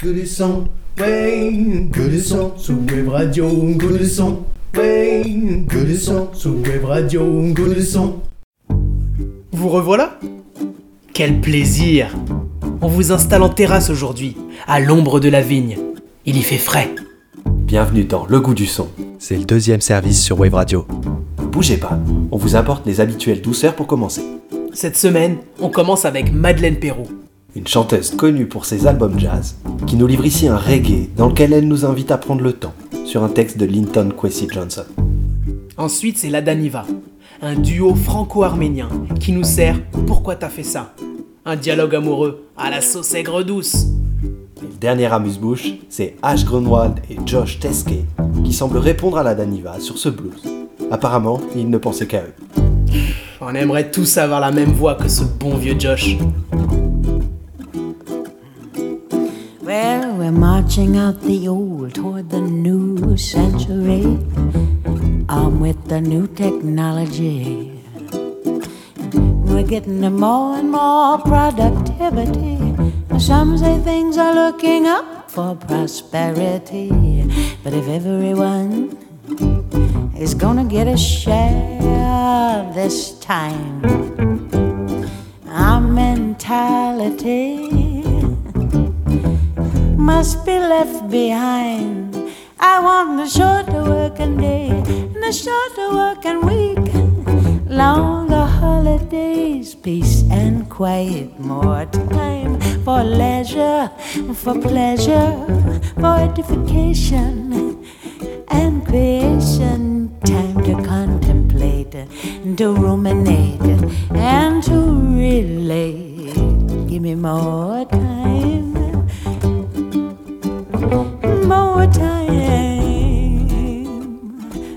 Que du son, ouais, que du son sous web radio, que du son, ouais, que du son sous web radio, que du son. Vous revoilà? Quel plaisir On vous installe en terrasse aujourd'hui, à l'ombre de la vigne. Il y fait frais. Bienvenue dans Le goût du son. C'est le deuxième service sur Wave Radio. Bougez pas, on vous apporte les habituelles douceurs pour commencer. Cette semaine, on commence avec Madeleine Perrault. Une chanteuse connue pour ses albums jazz, qui nous livre ici un reggae dans lequel elle nous invite à prendre le temps, sur un texte de Linton Kwesi Johnson. Ensuite, c'est Ladaniva, un duo franco-arménien qui nous sert Pourquoi t'as fait ça? Un dialogue amoureux à la sauce aigre douce. Et le dernier amuse-bouche, c'est Ash Grunwald et Josh Teske, qui semblent répondre à la Daniva sur ce blues. Apparemment, ils ne pensaient qu'à eux. On aimerait tous avoir la même voix que ce bon vieux Josh. Well, we're marching out the old toward the new century. Armed with the new technology. We're getting more and more productivity. Some say things are looking up for prosperity. But if everyone is gonna get a share this time, our mentality must be left behind. I want a shorter working day and a shorter working week. Longer holidays, peace and quiet, more time for leisure, for pleasure, for edification and creation. Time to contemplate, to ruminate, and to relate. Give me more time more time.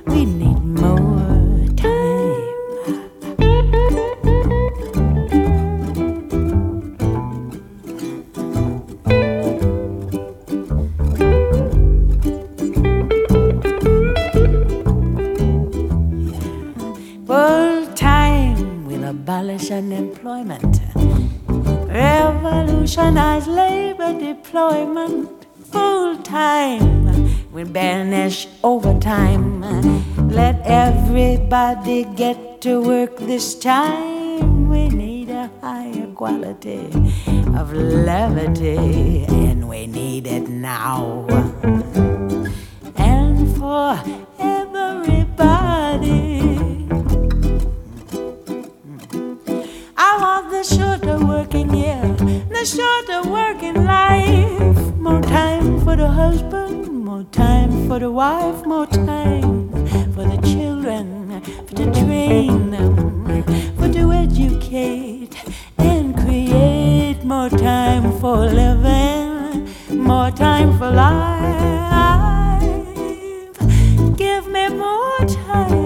We need more time. Full time will abolish unemployment, revolutionize labor deployment full time. We'll banish overtime. Let everybody get to work this time. We need a higher quality of levity, and we need it now. And for everybody. Shorter working year, the shorter working life. More time for the husband, more time for the wife, more time for the children, for to train for to educate and create. More time for living, more time for life. Give me more time.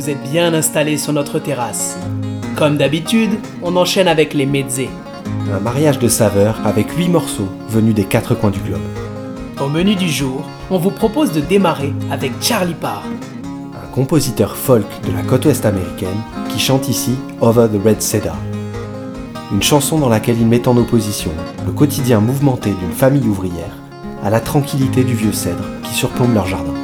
vous bien installé sur notre terrasse. Comme d'habitude, on enchaîne avec les mezzés. Un mariage de saveurs avec 8 morceaux venus des quatre coins du globe. Au menu du jour, on vous propose de démarrer avec Charlie Parr. Un compositeur folk de la côte ouest américaine qui chante ici Over the Red Cedar. Une chanson dans laquelle il met en opposition le quotidien mouvementé d'une famille ouvrière à la tranquillité du vieux cèdre qui surplombe leur jardin.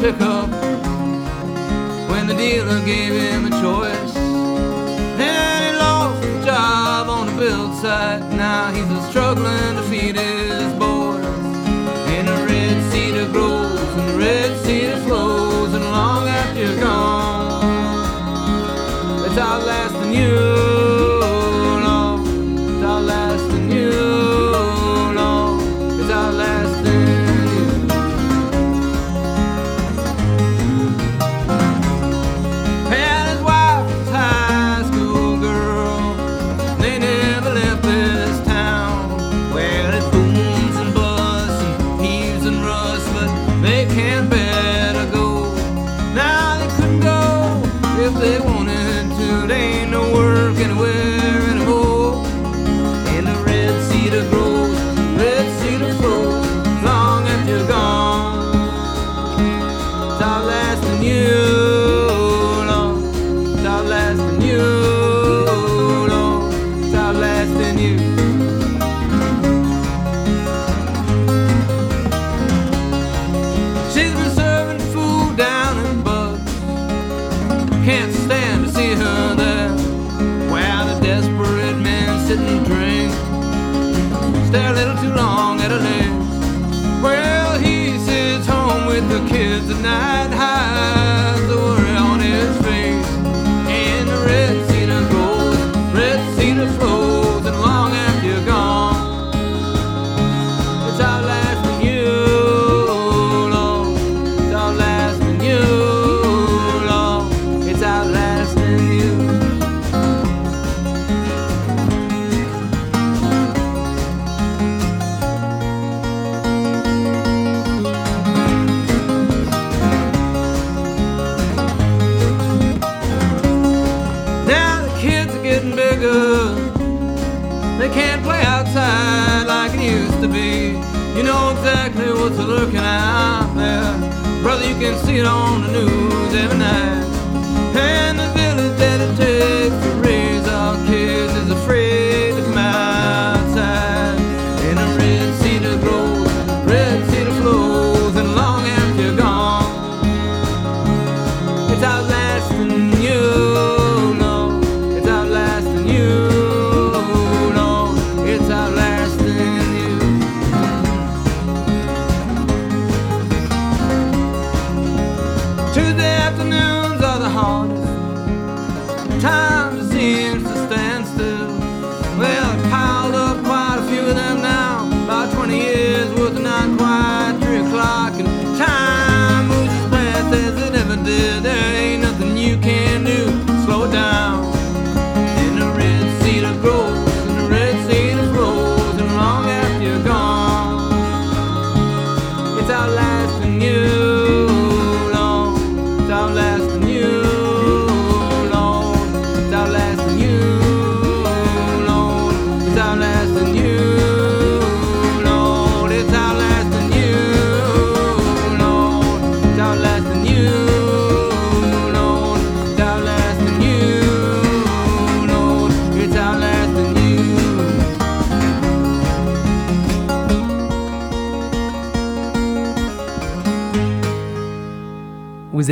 pickup when the dealer gave him a choice. Then he lost his job on the build site. Now he's a struggling to feed defeated.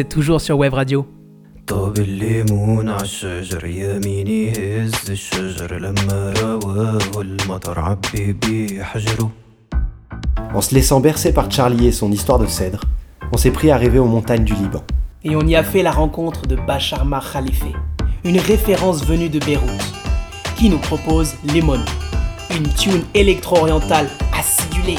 toujours sur Web Radio. En se laissant bercer par Charlie et son histoire de cèdre, on s'est pris à rêver aux montagnes du Liban. Et on y a fait la rencontre de Bacharma Khalife, une référence venue de Beyrouth, qui nous propose Lemon, une tune électro-orientale acidulée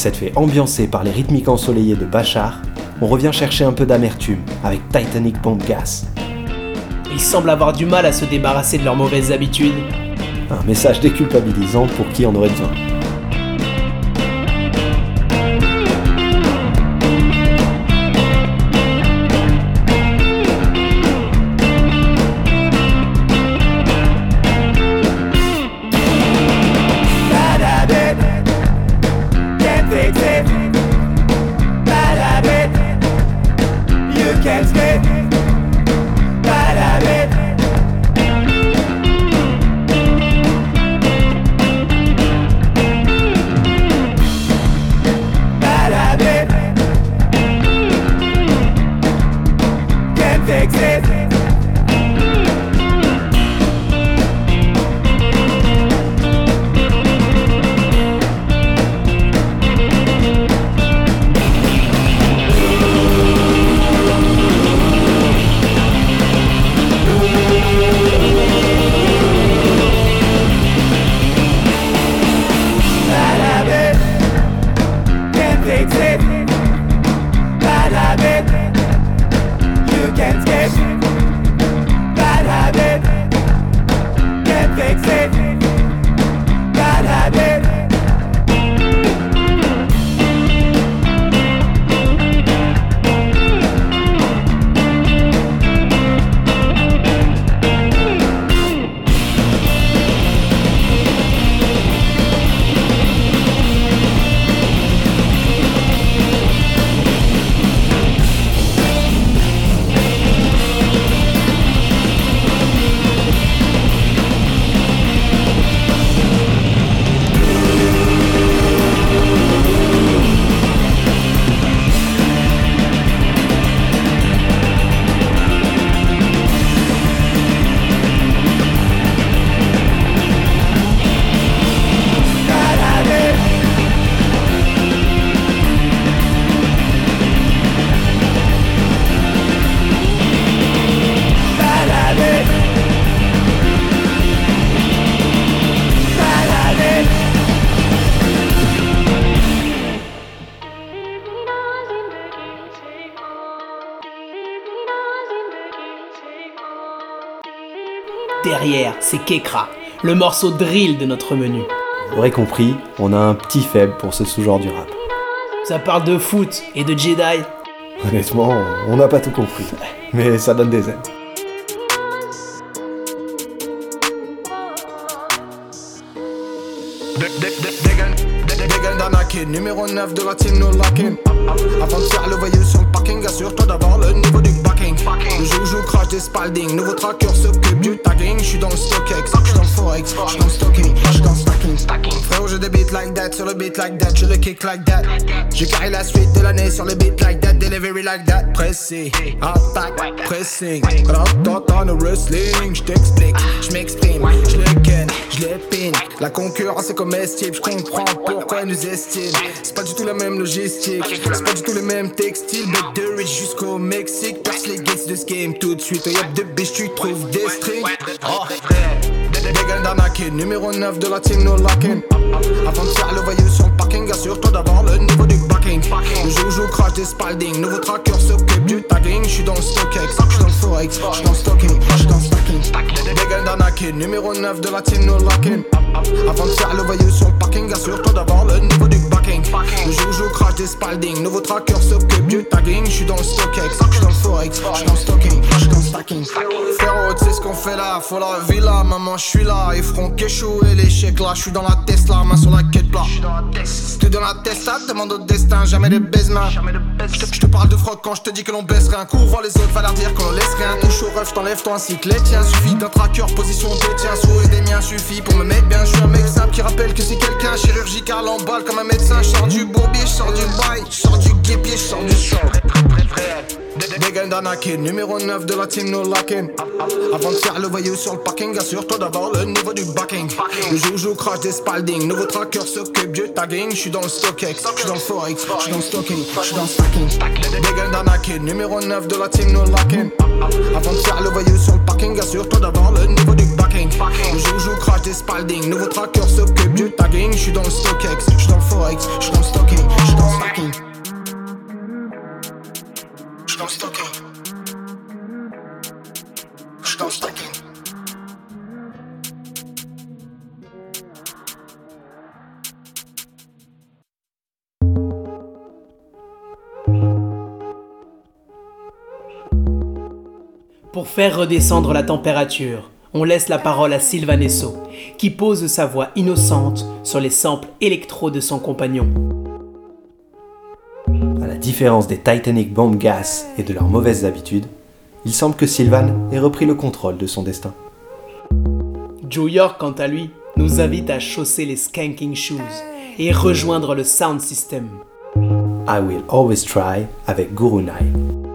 s'être fait ambiancer par les rythmiques ensoleillées de Bachar, on revient chercher un peu d'amertume avec Titanic Bomb Gas. Ils semblent avoir du mal à se débarrasser de leurs mauvaises habitudes. Un message déculpabilisant pour qui en aurait besoin. Kekra, le morceau drill de notre menu. Vous l'aurez compris, on a un petit faible pour ce sous-genre du rap. Ça parle de foot et de Jedi. Honnêtement, on n'a pas tout compris. Mais ça donne des aides. Numéro 9 de la team No. Avant de faire le voyou parking, assure-toi d'avoir le niveau du backing. Le joujou crash des Spalding, nouveau tracker s'occupe du tagging. J'suis dans le StockX, j'suis dans le Forex, j'suis dans le stocking, j'suis dans le stacking. Frérot, j'ai des beats like that, sur le beat like that, je le kick like that. J'ai carré la suite de l'année sur le beat like that, delivery like that. Pressé, attaque, pressing. Quand dans le wrestling, j't'explique, j'm'exprime, j'le ken, j'lepine. La concurrence est comestible, j'comprends pourquoi ils nous estiment. C'est pas du tout la même logistique, c'est pas du tout les mêmes textiles. But de rich jusqu'au Mexique, perce les gates de ce game tout de suite. Au yep de biche, tu trouves des strings. Oh, Dégaine d'Anakin, numéro 9 de la team No Lockin. Avant de faire le voyou sur le parking, assure-toi d'avoir le niveau du backing. Le joujou crash des Spalding, nouveau tracker s'occupe du tagging. J'suis dans le StockX, j'suis dans le Forex, j'suis dans le stocking, j'suis dans le stacking. Dégaine d'Anakin, numéro 9 de la team No Lockin. Avant de faire le voyou sur le parking, assure-toi d'avoir le niveau du backing. Le joujou crash des Spalding, nouveau tracker s'occupe du tagging. J'suis dans le StockX, j'suis dans le Forex, j'suis dans le stocking, j'suis dans le stacking. Frérot, tu sais ce qu'on fait là, faut la villa, maman, j'suis là. Ils feront qu'échouer l'échec là, j'suis dans la Tesla, main sur la quête plat. T'es dans la Tesla, demande au destin, jamais de baise-main. Je te parle de froc quand je te dis que l'on baisse rien. Voir les autres, va leur dire qu'on laisse rien. Touche au ref, t'enlèves toi ainsi que les tiens. Suffit d'un tracker, position des tiens, souris des miens suffit pour me mettre bien. Je suis un mec simple qui rappelle que c'est quelqu'un chirurgical en balle comme un médecin. Je sors du bourbier, sors du bail, sors du guépier, sors du sang. Dégaine d'Anakin, numéro 9 de la team No Lockin. Avant de faire le voyou sur le parking, assure-toi d'avoir le niveau du backing. Le joujou crash des Spalding, nouveau tracker s'occupe du tagging. J'suis dans le StockX, j'suis dans le Forex, j'suis dans le stocking, j'suis dans le stacking. Dégaine d'Anakin, numéro 9 de la team No Lockin. Avant de faire le voyou sur le parking, assure-toi d'avoir le niveau du backing. Le joujou crash des Spalding, nouveau tracker s'occupe du tagging. J'suis dans le StockX, j'suis dans le Forex, j'suis dans le stocking. fashion pour faire redescendre la température, on laisse la parole à Sylvanesso, qui pose sa voix innocente sur les samples électro de son compagnon différence des Titanic Bomb Gas et de leurs mauvaises habitudes, il semble que Sylvan ait repris le contrôle de son destin. Joe York, quant à lui, nous invite à chausser les skanking shoes et rejoindre le sound system. I Will Always Try avec Guru Nai.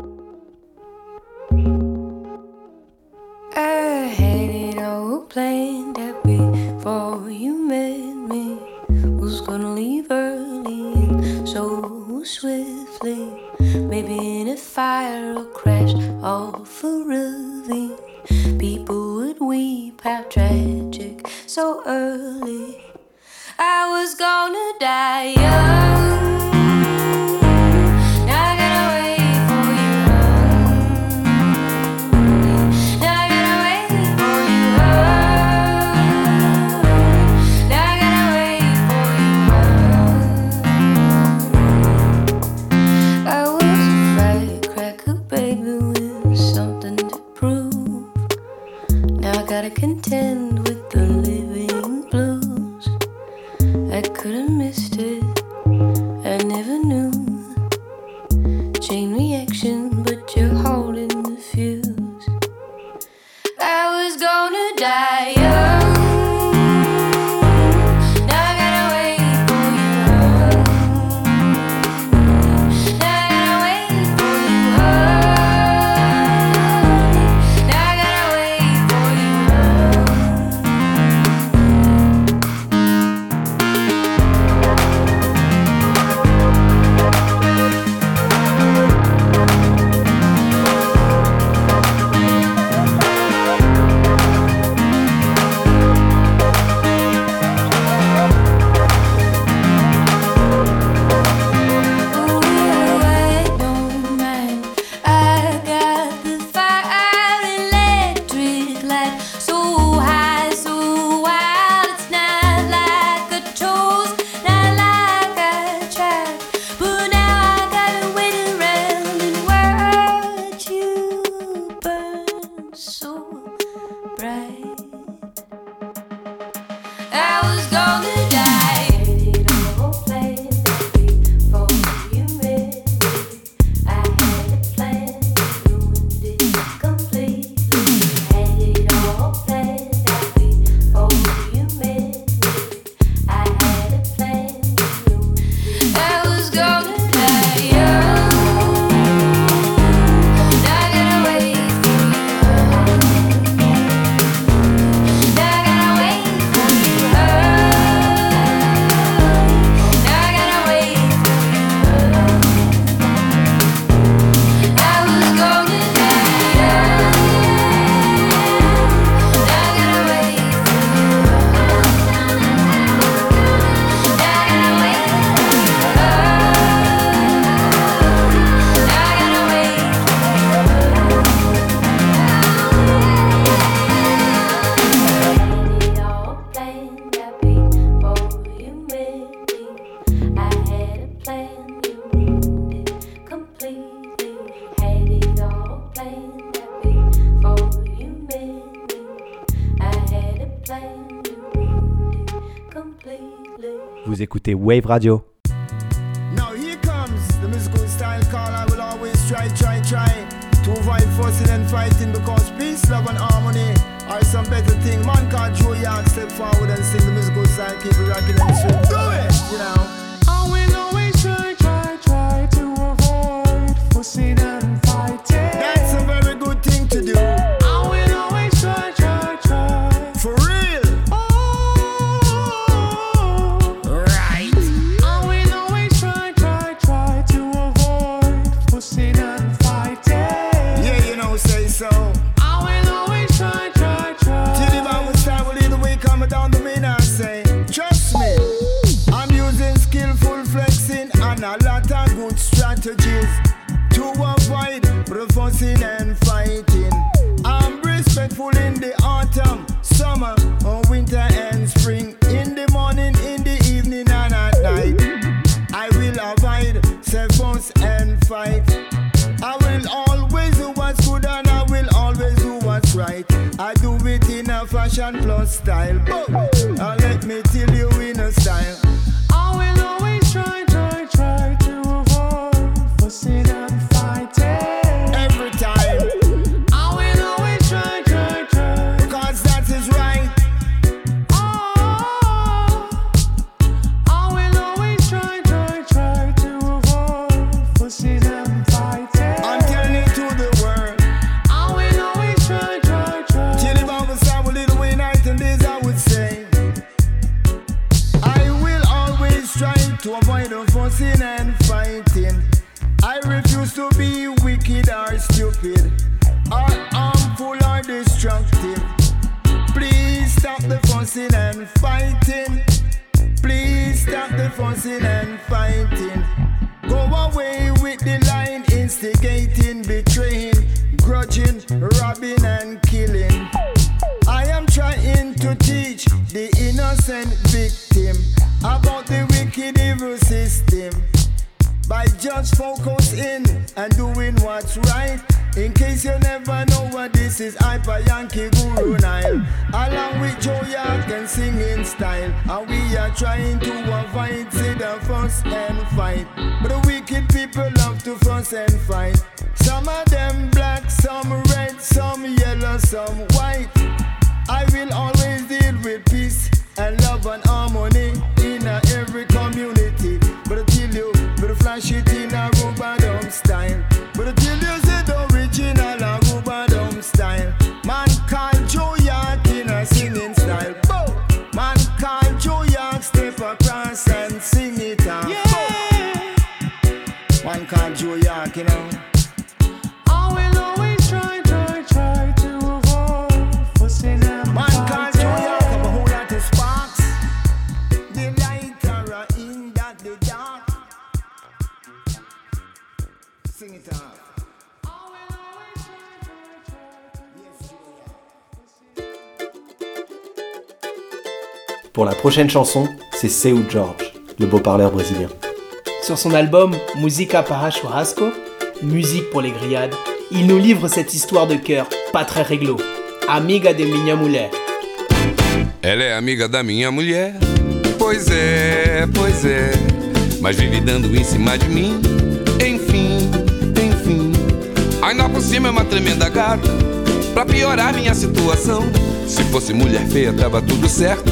écoutez Wave Radio. Now here comes the musical style call I will always try, try, try to avoid fussing and fighting because peace, love and harmony are some better thing. Man can't step forward and sing the musical style, keep it rocking and swing. Prochaine chanson, c'est Seu George, le beau parleur brésilien. Sur son album Musica para Churrasco, musique pour les grillades, il nous livre cette histoire de cœur pas très réglo. Amiga de minha mulher. Ela é amiga da minha mulher. Pois é, pois é. Mas vive dando em cima de mim. Enfim, enfim. Ainda por cima é uma tremenda gata. Pra piorar minha situação. Se fosse mulher feia, tava tudo certo.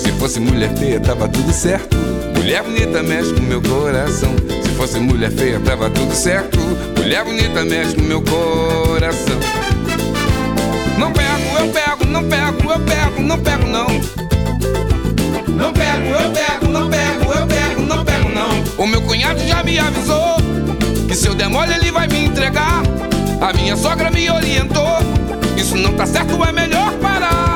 Se fosse mulher feia, tava tudo certo. Mulher bonita mexe com meu coração. Se fosse mulher feia, tava tudo certo. Mulher bonita mexe com meu coração. Não pego, eu pego, não pego, eu pego, não pego não. Não pego, eu pego, não pego, eu pego, não pego não. O meu cunhado já me avisou que se eu der mole ele vai me entregar. A minha sogra me orientou. Isso não tá certo, é melhor parar.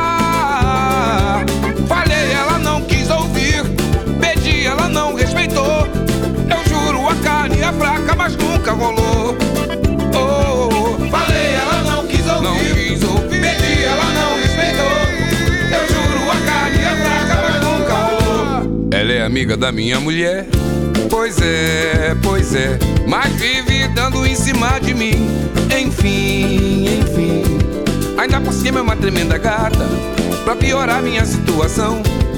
Fraca, mas nunca rolou. Oh, oh, oh. Falei, ela não quis ouvir. Não quis ouvir. Pedi, ela não respeitou. Eu juro, a carne é fraca, mas nunca rolou. Ela é amiga da minha mulher. Pois é, pois é. Mas vive dando em cima de mim. Enfim, enfim. Ainda por cima é uma tremenda gata. Pra piorar minha situação.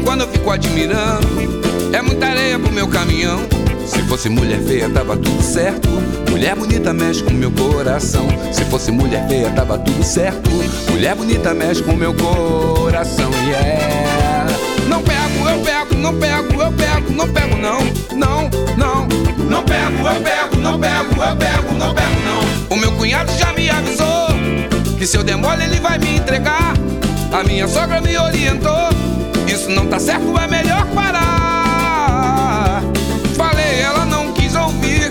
em quando eu fico admirando. É muita areia pro meu caminhão. Se fosse mulher feia, tava tudo certo. Mulher bonita mexe com meu coração. Se fosse mulher feia, tava tudo certo. Mulher bonita mexe com meu coração, yeah. Não pego, eu pego, não pego, eu pego, não pego, não, não, não. Não pego, eu pego, não pego, eu pego, não pego, não. O meu cunhado já me avisou que se eu demole ele vai me entregar. A minha sogra me orientou isso não tá certo, é melhor parar. Falei, ela não quis ouvir.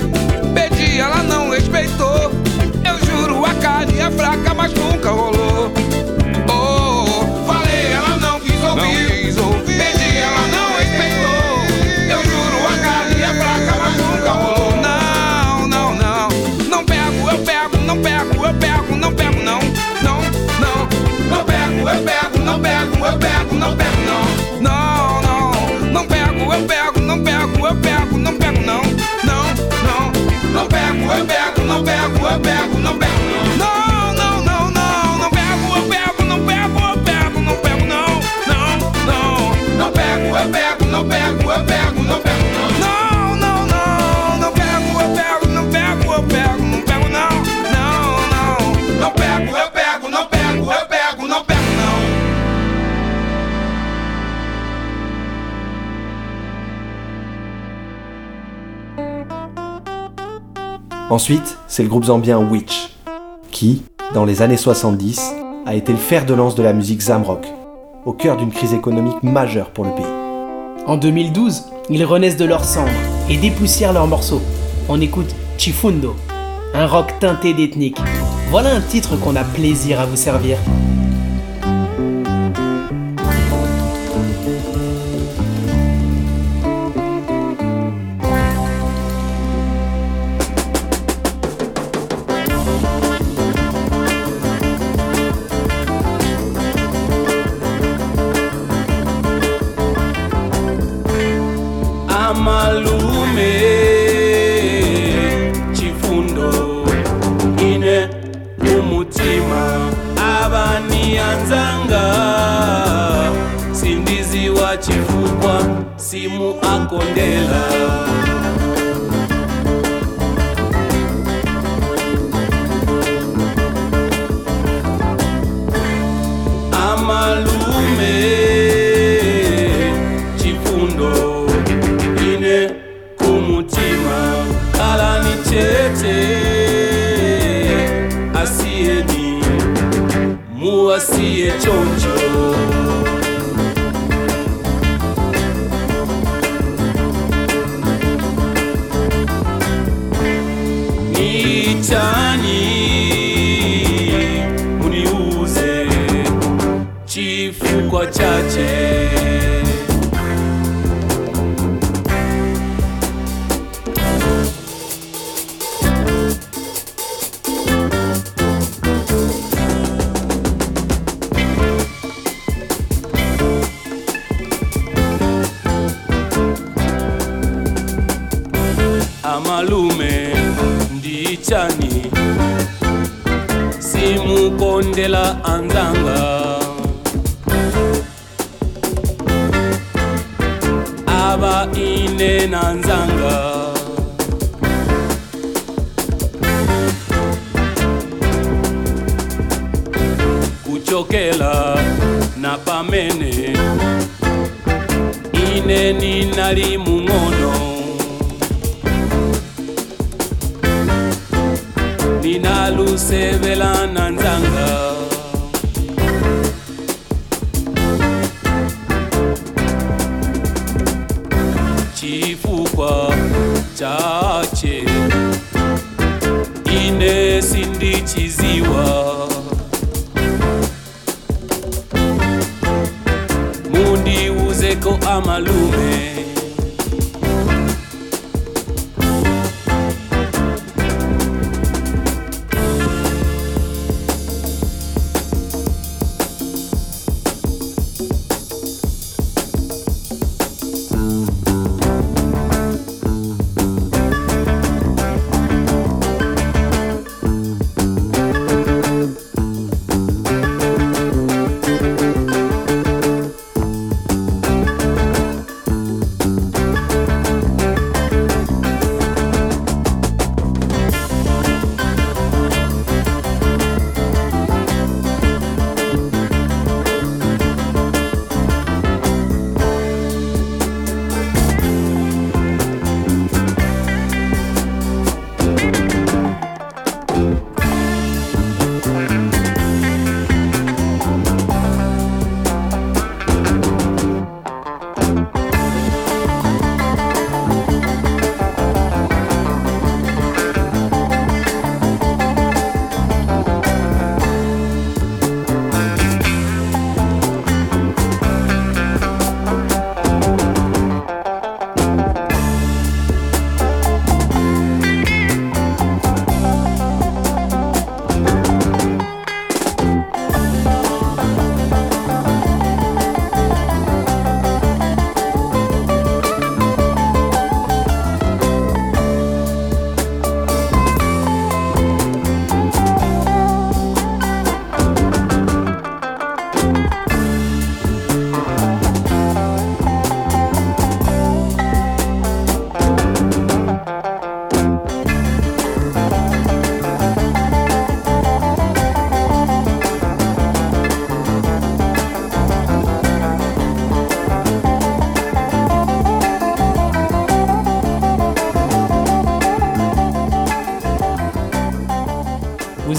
Pedi, ela não respeitou. Eu juro, a carne é fraca, mas nunca rolou. Ensuite, c'est le groupe zambien Witch, qui, dans les années 70, a été le fer de lance de la musique zamrock, au cœur d'une crise économique majeure pour le pays. En 2012, ils renaissent de leurs cendres et dépoussièrent leurs morceaux. On écoute Chifundo, un rock teinté d'ethnique. Voilà un titre qu'on a plaisir à vous servir. see a change.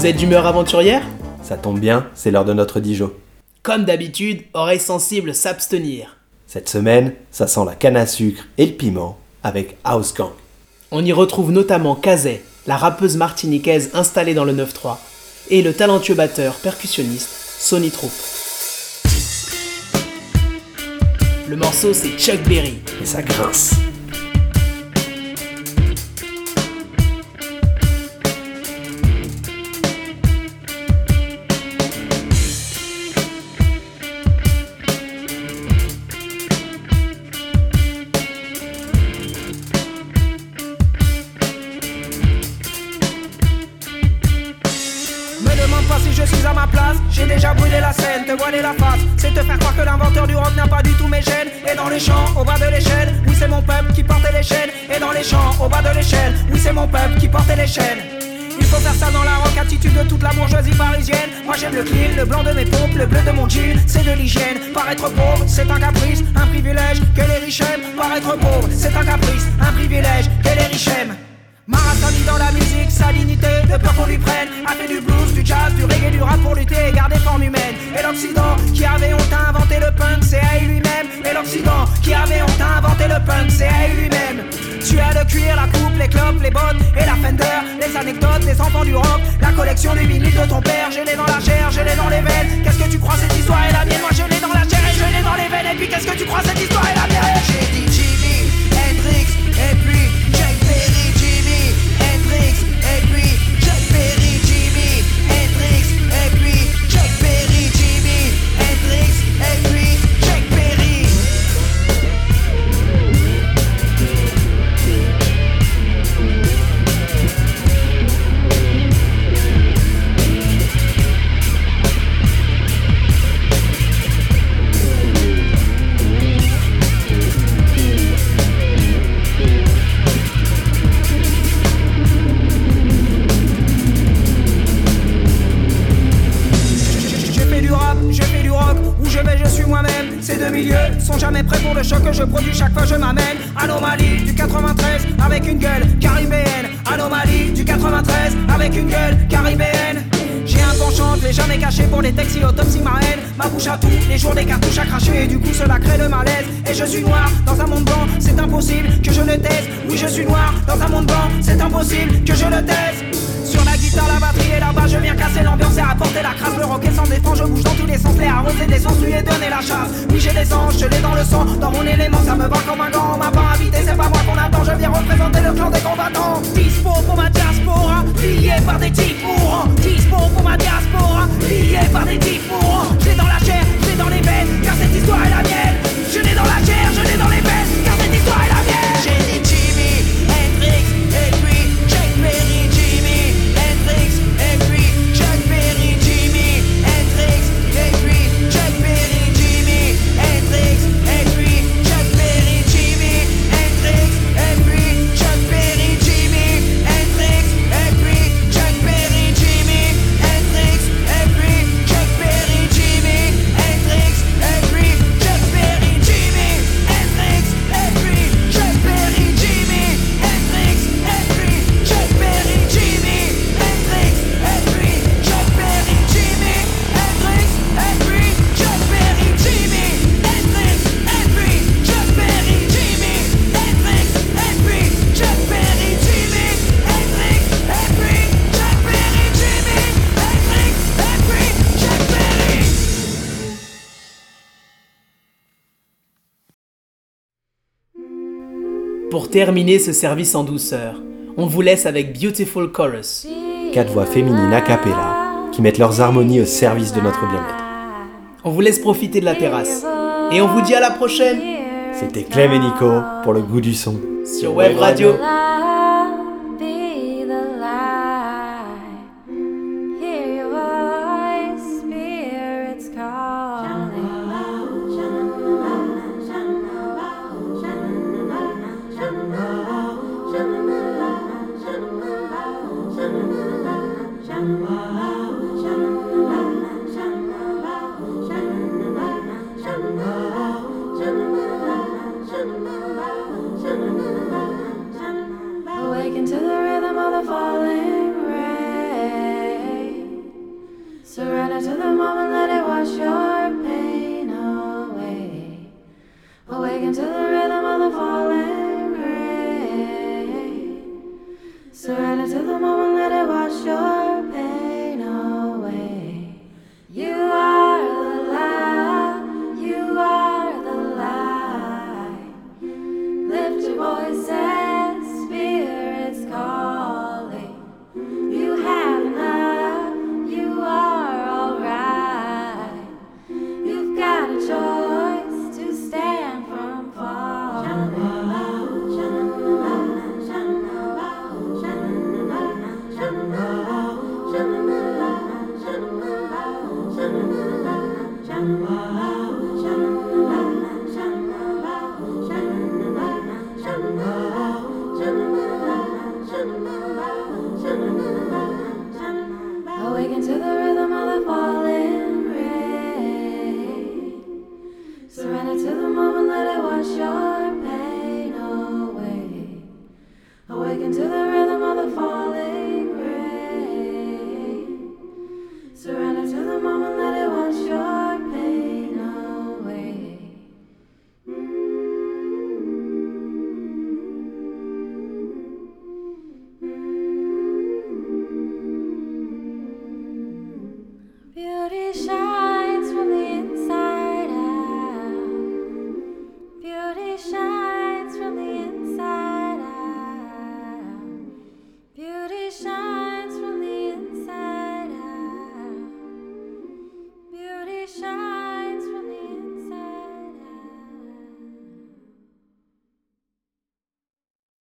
Vous êtes d'humeur aventurière? Ça tombe bien, c'est l'heure de notre Dijon. Comme d'habitude, oreilles sensibles s'abstenir. Cette semaine, ça sent la canne à sucre et le piment avec House Gang. On y retrouve notamment Kazay, la rappeuse martiniquaise installée dans le 9-3, et le talentueux batteur percussionniste Sonny Troop. Le morceau c'est Chuck Berry. Et ça grince. Te faire croire que l'inventeur du rock n'a pas du tout mes gènes. Et dans les champs, au bas de l'échelle, oui c'est mon peuple qui portait les chaînes. Et dans les champs, au bas de l'échelle, oui c'est mon peuple qui portait les chaînes. Il faut faire ça dans la rock attitude de toute la bourgeoisie parisienne. Moi j'aime le clean, le blanc de mes pompes, le bleu de mon jean, c'est de l'hygiène. Paraître pauvre, c'est un caprice, un privilège que les riches aiment. Paraître pauvre, c'est un caprice, un privilège que les riches aiment. Marathoni dans la musique, sa dignité, de peur qu'on lui prenne. A fait du blues, du jazz, du reggae, du rap pour lutter et garder forme humaine. Et l'Occident, qui avait honte à inventer le punk, c'est à lui-même. Et l'Occident, qui avait honte à inventer le punk, c'est à lui-même. Tu as le cuir, la coupe, les clopes, les bottes et la fender Les anecdotes, les enfants du rock, la collection vinyle de ton père. Je l'ai dans la chair, je l'ai dans les veines. Qu'est-ce que tu crois cette histoire est la mienne? Moi je l'ai dans la chair et je l'ai dans les veines. Et puis qu'est-ce que tu crois cette histoire est la mienne? J'ai dit Jimmy, Hendrix et puis agree. Sont jamais prêts pour le choc que je produis chaque fois je m'amène. Anomalie du 93 avec une gueule caribéenne. Anomalie du 93 avec une gueule caribéenne. J'ai un penchant, je l'ai jamais caché pour les textes, il autopsie ma haine. Ma bouche à tout, les jours des cartouches à cracher, et du coup cela crée le malaise. Et je suis noir dans un monde blanc, c'est impossible que je le taise. Oui, je suis noir dans un monde blanc, c'est impossible que je le taise. Sur la guitare, la batterie et là-bas, je viens casser l'ambiance et apporter la crasse. Le rock est sans défense, je bouge dans tous les sens, les arroser des sens, lui et donner la chasse. Oui, j'ai des anges, je l'ai dans le sang, dans mon élément, ça me va comme un gant. On m'a pas invité, c'est pas moi qu'on attend, je viens représenter le clan des combattants. Dispo pour ma diaspora, lié par des types mourants. Dispo pour ma diaspora, lié par des types mourants. Je l'ai dans la chair, je l'ai dans les veines, car cette histoire est la mienne. Je l'ai dans la chair, je l'ai dans les veines, Pour terminer ce service en douceur, on vous laisse avec Beautiful Chorus. Quatre voix féminines a cappella qui mettent leurs harmonies au service de notre bien-être. On vous laisse profiter de la terrasse. Et on vous dit à la prochaine C'était Clem et Nico pour le goût du son. sur Web Radio.